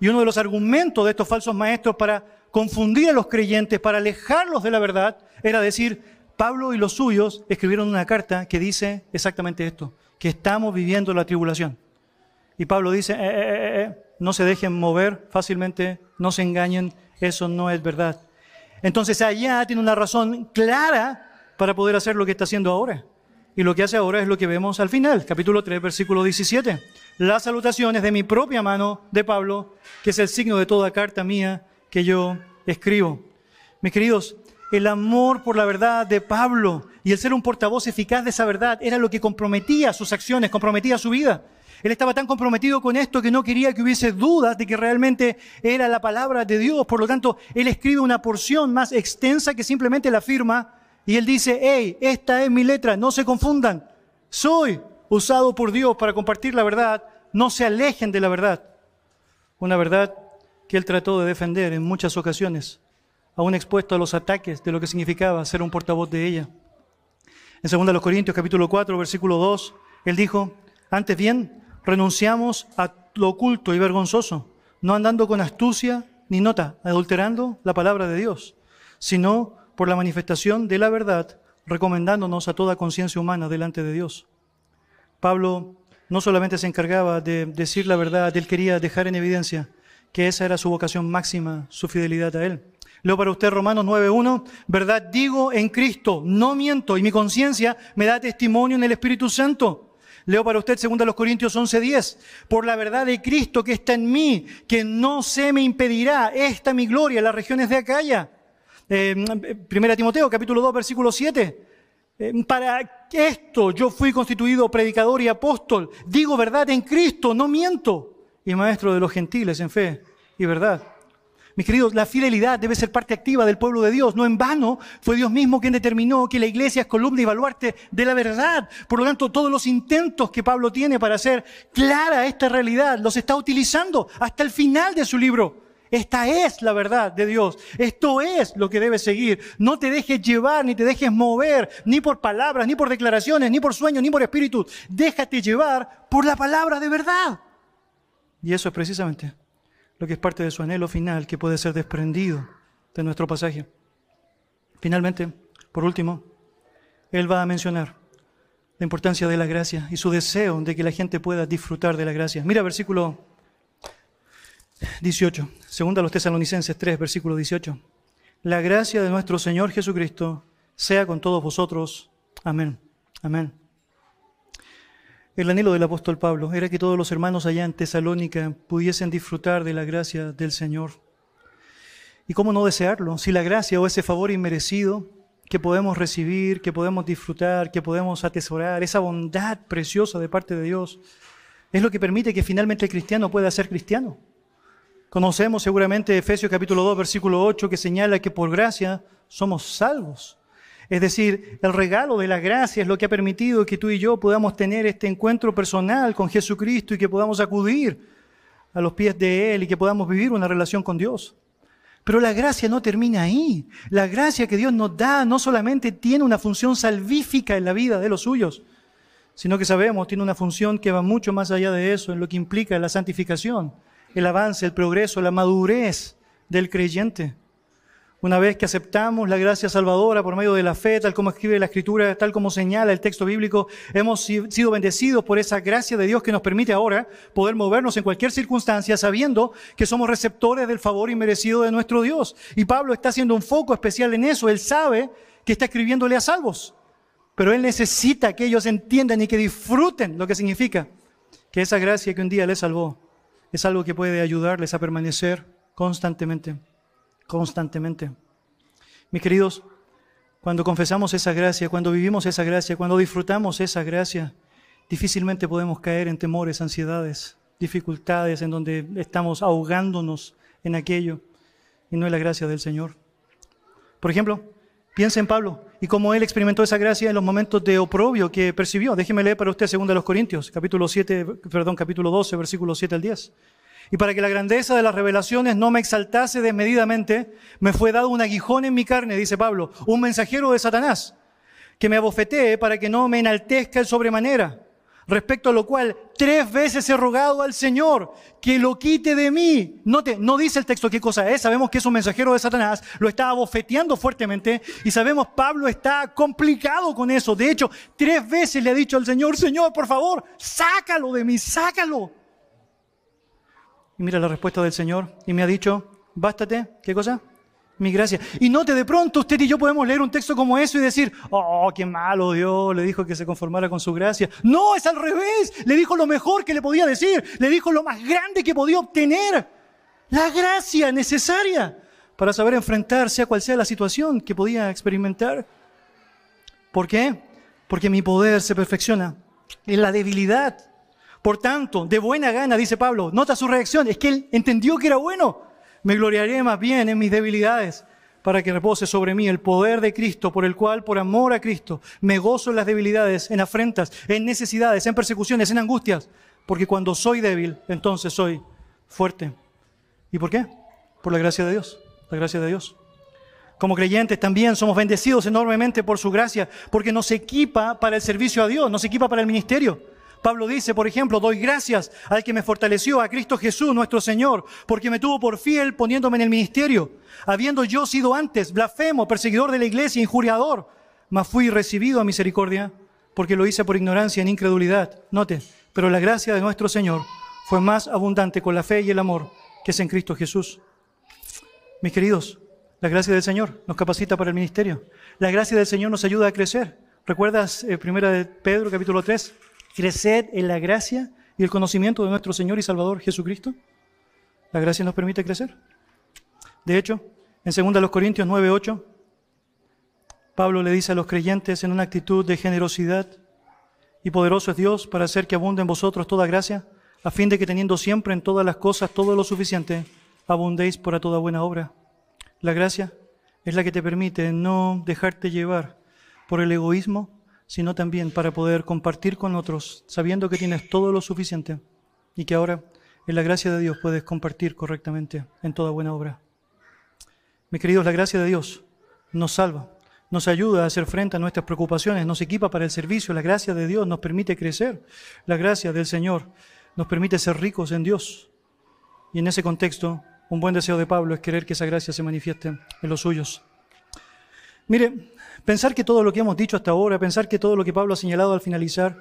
Y uno de los argumentos de estos falsos maestros para confundir a los creyentes, para alejarlos de la verdad, era decir, Pablo y los suyos escribieron una carta que dice exactamente esto, que estamos viviendo la tribulación. Y Pablo dice, eh, eh, eh, no se dejen mover fácilmente, no se engañen, eso no es verdad. Entonces allá tiene una razón clara para poder hacer lo que está haciendo ahora. Y lo que hace ahora es lo que vemos al final, capítulo 3, versículo 17. Las salutaciones de mi propia mano de Pablo, que es el signo de toda carta mía que yo escribo. Mis queridos, el amor por la verdad de Pablo y el ser un portavoz eficaz de esa verdad era lo que comprometía sus acciones, comprometía su vida. Él estaba tan comprometido con esto que no quería que hubiese dudas de que realmente era la palabra de Dios. Por lo tanto, él escribe una porción más extensa que simplemente la firma y él dice, hey, esta es mi letra, no se confundan. Soy usado por Dios para compartir la verdad, no se alejen de la verdad. Una verdad que él trató de defender en muchas ocasiones, aún expuesto a los ataques de lo que significaba ser un portavoz de ella. En 2 Corintios capítulo 4, versículo 2, él dijo, antes bien, renunciamos a lo oculto y vergonzoso, no andando con astucia ni nota, adulterando la palabra de Dios, sino por la manifestación de la verdad, recomendándonos a toda conciencia humana delante de Dios. Pablo no solamente se encargaba de decir la verdad, él quería dejar en evidencia que esa era su vocación máxima, su fidelidad a él. Leo para usted Romanos 9.1, verdad digo en Cristo, no miento, y mi conciencia me da testimonio en el Espíritu Santo. Leo para usted 2 Corintios 11:10. Por la verdad de Cristo que está en mí, que no se me impedirá esta mi gloria en las regiones de Acaya. Eh, primera Timoteo capítulo 2 versículo 7. Eh, para esto yo fui constituido predicador y apóstol. Digo verdad en Cristo, no miento. Y maestro de los gentiles en fe y verdad. Mis queridos, la fidelidad debe ser parte activa del pueblo de Dios. No en vano fue Dios mismo quien determinó que la iglesia es columna y baluarte de la verdad. Por lo tanto, todos los intentos que Pablo tiene para hacer clara esta realidad los está utilizando hasta el final de su libro. Esta es la verdad de Dios. Esto es lo que debes seguir. No te dejes llevar, ni te dejes mover, ni por palabras, ni por declaraciones, ni por sueños, ni por espíritu. Déjate llevar por la palabra de verdad. Y eso es precisamente lo que es parte de su anhelo final que puede ser desprendido de nuestro pasaje. Finalmente, por último, él va a mencionar la importancia de la gracia y su deseo de que la gente pueda disfrutar de la gracia. Mira versículo 18, segunda a los tesalonicenses 3, versículo 18. La gracia de nuestro Señor Jesucristo sea con todos vosotros. Amén. Amén. El anhelo del apóstol Pablo era que todos los hermanos allá en Tesalónica pudiesen disfrutar de la gracia del Señor. ¿Y cómo no desearlo? Si la gracia o ese favor inmerecido que podemos recibir, que podemos disfrutar, que podemos atesorar, esa bondad preciosa de parte de Dios, es lo que permite que finalmente el cristiano pueda ser cristiano. Conocemos seguramente Efesios capítulo 2, versículo 8, que señala que por gracia somos salvos. Es decir, el regalo de la gracia es lo que ha permitido que tú y yo podamos tener este encuentro personal con Jesucristo y que podamos acudir a los pies de Él y que podamos vivir una relación con Dios. Pero la gracia no termina ahí. La gracia que Dios nos da no solamente tiene una función salvífica en la vida de los suyos, sino que sabemos tiene una función que va mucho más allá de eso, en lo que implica la santificación, el avance, el progreso, la madurez del creyente. Una vez que aceptamos la gracia salvadora por medio de la fe, tal como escribe la Escritura, tal como señala el texto bíblico, hemos sido bendecidos por esa gracia de Dios que nos permite ahora poder movernos en cualquier circunstancia sabiendo que somos receptores del favor inmerecido de nuestro Dios. Y Pablo está haciendo un foco especial en eso. Él sabe que está escribiéndole a salvos, pero él necesita que ellos entiendan y que disfruten lo que significa que esa gracia que un día les salvó es algo que puede ayudarles a permanecer constantemente constantemente. Mis queridos, cuando confesamos esa gracia, cuando vivimos esa gracia, cuando disfrutamos esa gracia, difícilmente podemos caer en temores, ansiedades, dificultades en donde estamos ahogándonos en aquello y no es la gracia del Señor. Por ejemplo, piensa en Pablo y cómo él experimentó esa gracia en los momentos de oprobio que percibió. Déjeme leer para usted 2 los Corintios, capítulo 7, perdón, capítulo 12, versículos 7 al 10. Y para que la grandeza de las revelaciones no me exaltase desmedidamente, me fue dado un aguijón en mi carne, dice Pablo, un mensajero de Satanás, que me abofetee para que no me enaltezca el sobremanera. Respecto a lo cual tres veces he rogado al Señor que lo quite de mí. Note, no dice el texto qué cosa es, sabemos que es un mensajero de Satanás, lo está abofeteando fuertemente y sabemos Pablo está complicado con eso. De hecho, tres veces le ha dicho al Señor, Señor, por favor, sácalo de mí, sácalo. Y mira la respuesta del Señor y me ha dicho, bástate, ¿qué cosa? Mi gracia. Y note, de pronto usted y yo podemos leer un texto como eso y decir, oh, qué malo Dios, le dijo que se conformara con su gracia. No, es al revés. Le dijo lo mejor que le podía decir. Le dijo lo más grande que podía obtener. La gracia necesaria para saber enfrentar sea cual sea la situación que podía experimentar. ¿Por qué? Porque mi poder se perfecciona en la debilidad. Por tanto, de buena gana, dice Pablo, nota su reacción, es que él entendió que era bueno. Me gloriaré más bien en mis debilidades para que repose sobre mí el poder de Cristo, por el cual, por amor a Cristo, me gozo en las debilidades, en afrentas, en necesidades, en persecuciones, en angustias, porque cuando soy débil, entonces soy fuerte. ¿Y por qué? Por la gracia de Dios, la gracia de Dios. Como creyentes también somos bendecidos enormemente por su gracia, porque nos equipa para el servicio a Dios, nos equipa para el ministerio. Pablo dice, por ejemplo, doy gracias al que me fortaleció, a Cristo Jesús, nuestro Señor, porque me tuvo por fiel poniéndome en el ministerio, habiendo yo sido antes blasfemo, perseguidor de la iglesia, injuriador, mas fui recibido a misericordia, porque lo hice por ignorancia, en incredulidad. Note, pero la gracia de nuestro Señor fue más abundante con la fe y el amor que es en Cristo Jesús. Mis queridos, la gracia del Señor nos capacita para el ministerio. La gracia del Señor nos ayuda a crecer. ¿Recuerdas eh, primera de Pedro capítulo 3? Crecer en la gracia y el conocimiento de nuestro Señor y Salvador Jesucristo? La gracia nos permite crecer. De hecho, en 2 Corintios 9:8, Pablo le dice a los creyentes en una actitud de generosidad, y poderoso es Dios para hacer que abunde en vosotros toda gracia, a fin de que teniendo siempre en todas las cosas todo lo suficiente, abundéis para toda buena obra. La gracia es la que te permite no dejarte llevar por el egoísmo sino también para poder compartir con otros, sabiendo que tienes todo lo suficiente y que ahora, en la gracia de Dios, puedes compartir correctamente en toda buena obra. Mis queridos, la gracia de Dios nos salva, nos ayuda a hacer frente a nuestras preocupaciones, nos equipa para el servicio, la gracia de Dios nos permite crecer, la gracia del Señor nos permite ser ricos en Dios. Y en ese contexto, un buen deseo de Pablo es querer que esa gracia se manifieste en los suyos. Mire, Pensar que todo lo que hemos dicho hasta ahora, pensar que todo lo que Pablo ha señalado al finalizar,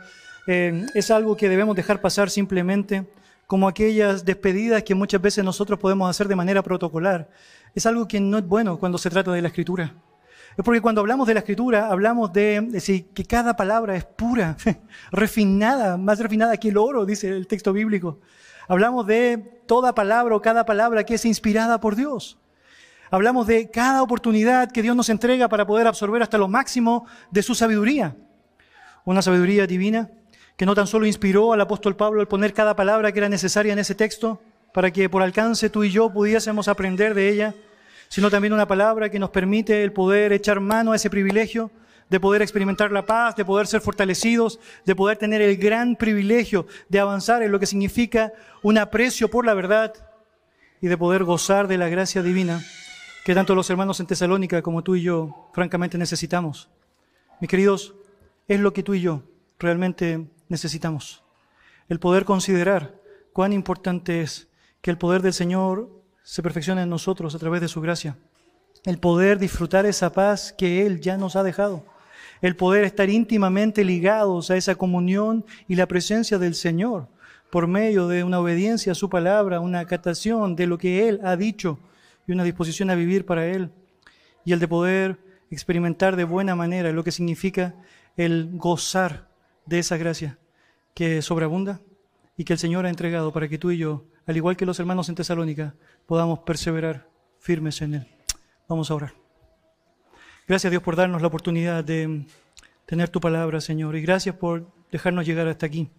eh, es algo que debemos dejar pasar simplemente como aquellas despedidas que muchas veces nosotros podemos hacer de manera protocolar. Es algo que no es bueno cuando se trata de la escritura. Es porque cuando hablamos de la escritura, hablamos de decir que cada palabra es pura, refinada, más refinada que el oro, dice el texto bíblico. Hablamos de toda palabra o cada palabra que es inspirada por Dios. Hablamos de cada oportunidad que Dios nos entrega para poder absorber hasta lo máximo de su sabiduría. Una sabiduría divina que no tan solo inspiró al apóstol Pablo al poner cada palabra que era necesaria en ese texto para que por alcance tú y yo pudiésemos aprender de ella, sino también una palabra que nos permite el poder echar mano a ese privilegio de poder experimentar la paz, de poder ser fortalecidos, de poder tener el gran privilegio de avanzar en lo que significa un aprecio por la verdad y de poder gozar de la gracia divina que tanto los hermanos en Tesalónica como tú y yo francamente necesitamos. Mis queridos, es lo que tú y yo realmente necesitamos. El poder considerar cuán importante es que el poder del Señor se perfeccione en nosotros a través de su gracia. El poder disfrutar esa paz que Él ya nos ha dejado. El poder estar íntimamente ligados a esa comunión y la presencia del Señor por medio de una obediencia a su palabra, una acatación de lo que Él ha dicho y una disposición a vivir para Él y el de poder experimentar de buena manera lo que significa el gozar de esa gracia que sobreabunda y que el Señor ha entregado para que tú y yo, al igual que los hermanos en Tesalónica, podamos perseverar firmes en Él. Vamos a orar. Gracias Dios por darnos la oportunidad de tener tu palabra, Señor, y gracias por dejarnos llegar hasta aquí.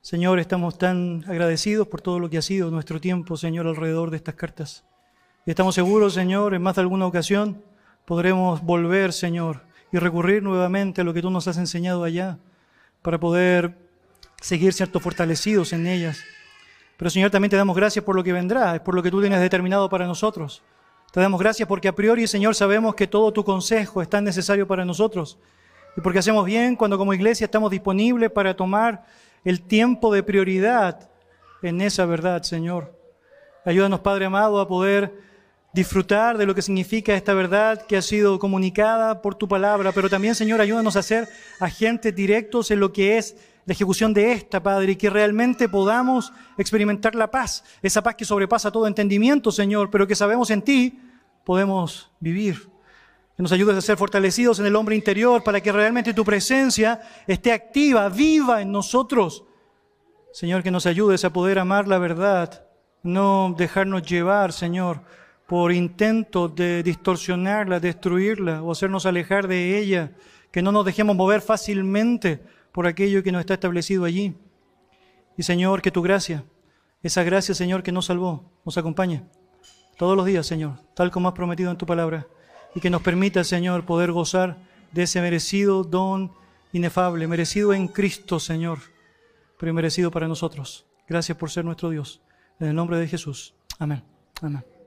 Señor, estamos tan agradecidos por todo lo que ha sido nuestro tiempo, Señor, alrededor de estas cartas. Y estamos seguros, Señor, en más de alguna ocasión podremos volver, Señor, y recurrir nuevamente a lo que tú nos has enseñado allá para poder seguir, cierto, fortalecidos en ellas. Pero, Señor, también te damos gracias por lo que vendrá, es por lo que tú tienes determinado para nosotros. Te damos gracias porque a priori, Señor, sabemos que todo tu consejo es tan necesario para nosotros. Y porque hacemos bien cuando como iglesia estamos disponibles para tomar el tiempo de prioridad en esa verdad, Señor. Ayúdanos, Padre amado, a poder disfrutar de lo que significa esta verdad que ha sido comunicada por tu palabra, pero también, Señor, ayúdanos a ser agentes directos en lo que es la ejecución de esta, Padre, y que realmente podamos experimentar la paz, esa paz que sobrepasa todo entendimiento, Señor, pero que sabemos en ti podemos vivir. Que nos ayudes a ser fortalecidos en el hombre interior para que realmente tu presencia esté activa, viva en nosotros. Señor, que nos ayudes a poder amar la verdad, no dejarnos llevar, Señor, por intentos de distorsionarla, destruirla o hacernos alejar de ella, que no nos dejemos mover fácilmente por aquello que nos está establecido allí. Y Señor, que tu gracia, esa gracia, Señor, que nos salvó, nos acompañe todos los días, Señor, tal como has prometido en tu palabra, y que nos permita, Señor, poder gozar de ese merecido don inefable, merecido en Cristo, Señor, pero merecido para nosotros. Gracias por ser nuestro Dios. En el nombre de Jesús. Amén. Amén.